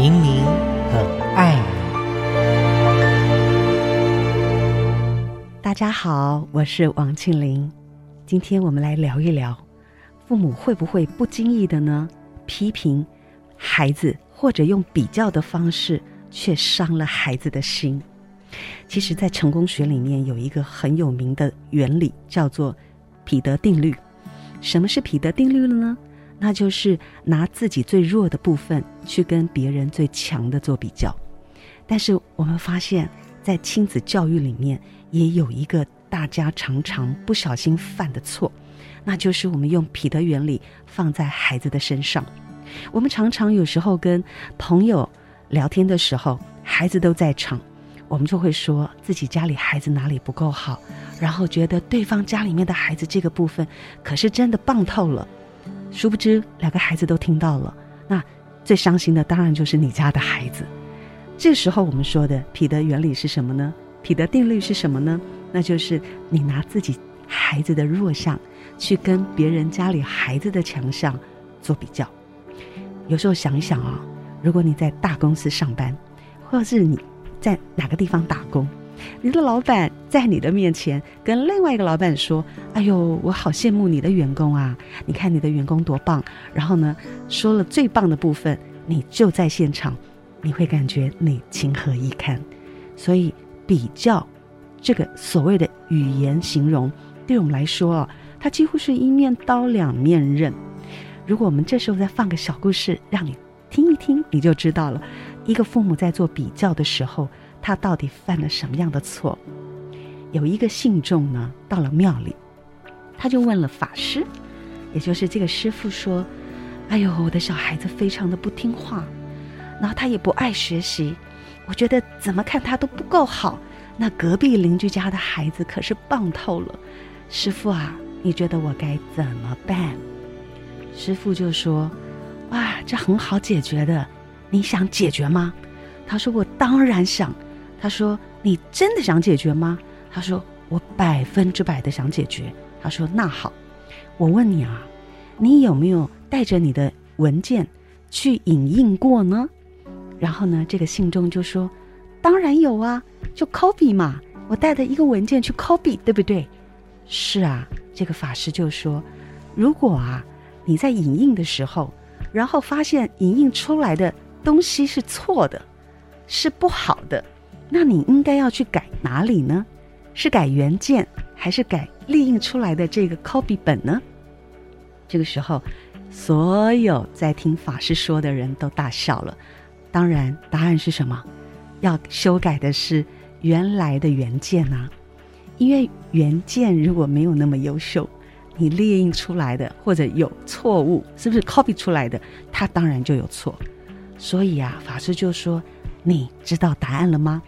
明明很爱你。大家好，我是王庆玲。今天我们来聊一聊，父母会不会不经意的呢批评孩子，或者用比较的方式，却伤了孩子的心。其实，在成功学里面有一个很有名的原理，叫做彼得定律。什么是彼得定律了呢？那就是拿自己最弱的部分去跟别人最强的做比较，但是我们发现，在亲子教育里面也有一个大家常常不小心犯的错，那就是我们用彼得原理放在孩子的身上。我们常常有时候跟朋友聊天的时候，孩子都在场，我们就会说自己家里孩子哪里不够好，然后觉得对方家里面的孩子这个部分可是真的棒透了。殊不知，两个孩子都听到了。那最伤心的当然就是你家的孩子。这时候我们说的彼得原理是什么呢？彼得定律是什么呢？那就是你拿自己孩子的弱项去跟别人家里孩子的强项做比较。有时候想一想啊，如果你在大公司上班，或者是你在哪个地方打工。你的老板在你的面前跟另外一个老板说：“哎呦，我好羡慕你的员工啊！你看你的员工多棒。”然后呢，说了最棒的部分，你就在现场，你会感觉你情何以堪。所以比较这个所谓的语言形容，对我们来说啊，它几乎是一面刀两面刃。如果我们这时候再放个小故事，让你听一听，你就知道了。一个父母在做比较的时候。他到底犯了什么样的错？有一个信众呢，到了庙里，他就问了法师，也就是这个师傅说：“哎呦，我的小孩子非常的不听话，然后他也不爱学习，我觉得怎么看他都不够好。那隔壁邻居家的孩子可是棒透了，师傅啊，你觉得我该怎么办？”师傅就说：“哇，这很好解决的，你想解决吗？”他说：“我当然想。”他说：“你真的想解决吗？”他说：“我百分之百的想解决。”他说：“那好，我问你啊，你有没有带着你的文件去影印过呢？”然后呢，这个信众就说：“当然有啊，就 copy 嘛，我带着一个文件去 copy，对不对？”是啊，这个法师就说：“如果啊，你在影印的时候，然后发现影印出来的东西是错的，是不好的。”那你应该要去改哪里呢？是改原件，还是改列印出来的这个 copy 本呢？这个时候，所有在听法师说的人都大笑了。当然，答案是什么？要修改的是原来的原件啊！因为原件如果没有那么优秀，你列印出来的或者有错误，是不是 copy 出来的？它当然就有错。所以啊，法师就说：“你知道答案了吗？”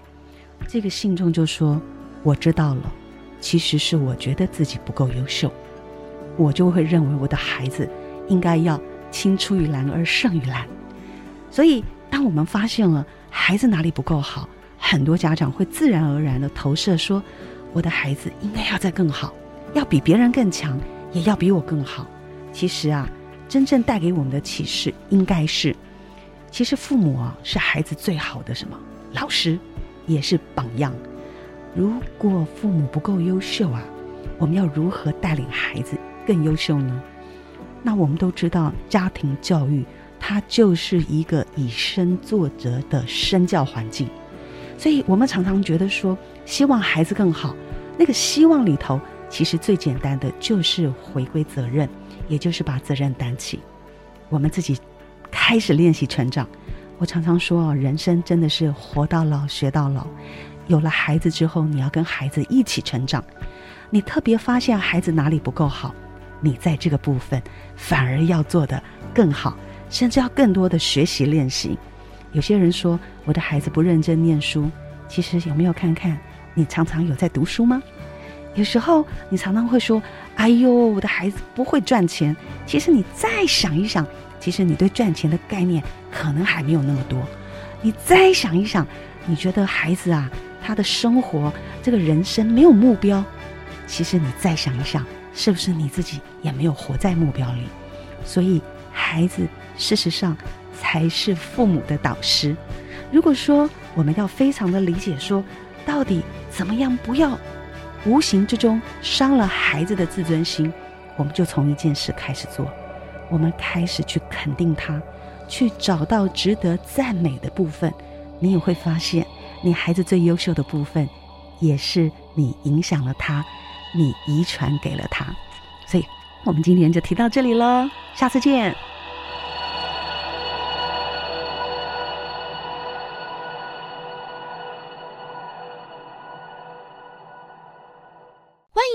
这个信众就说：“我知道了，其实是我觉得自己不够优秀，我就会认为我的孩子应该要青出于蓝而胜于蓝。所以，当我们发现了孩子哪里不够好，很多家长会自然而然的投射说：我的孩子应该要再更好，要比别人更强，也要比我更好。其实啊，真正带给我们的启示应该是，其实父母啊是孩子最好的什么老师。”也是榜样。如果父母不够优秀啊，我们要如何带领孩子更优秀呢？那我们都知道，家庭教育它就是一个以身作则的身教环境。所以我们常常觉得说，希望孩子更好，那个希望里头，其实最简单的就是回归责任，也就是把责任担起。我们自己开始练习成长。我常常说哦，人生真的是活到老学到老。有了孩子之后，你要跟孩子一起成长。你特别发现孩子哪里不够好，你在这个部分反而要做得更好，甚至要更多的学习练习。有些人说我的孩子不认真念书，其实有没有看看你常常有在读书吗？有时候你常常会说：“哎呦，我的孩子不会赚钱。”其实你再想一想。其实你对赚钱的概念可能还没有那么多，你再想一想，你觉得孩子啊，他的生活这个人生没有目标，其实你再想一想，是不是你自己也没有活在目标里？所以孩子事实上才是父母的导师。如果说我们要非常的理解说，到底怎么样不要无形之中伤了孩子的自尊心，我们就从一件事开始做，我们开始去肯定他，去找到值得赞美的部分，你也会发现，你孩子最优秀的部分，也是你影响了他，你遗传给了他。所以，我们今天就提到这里了，下次见。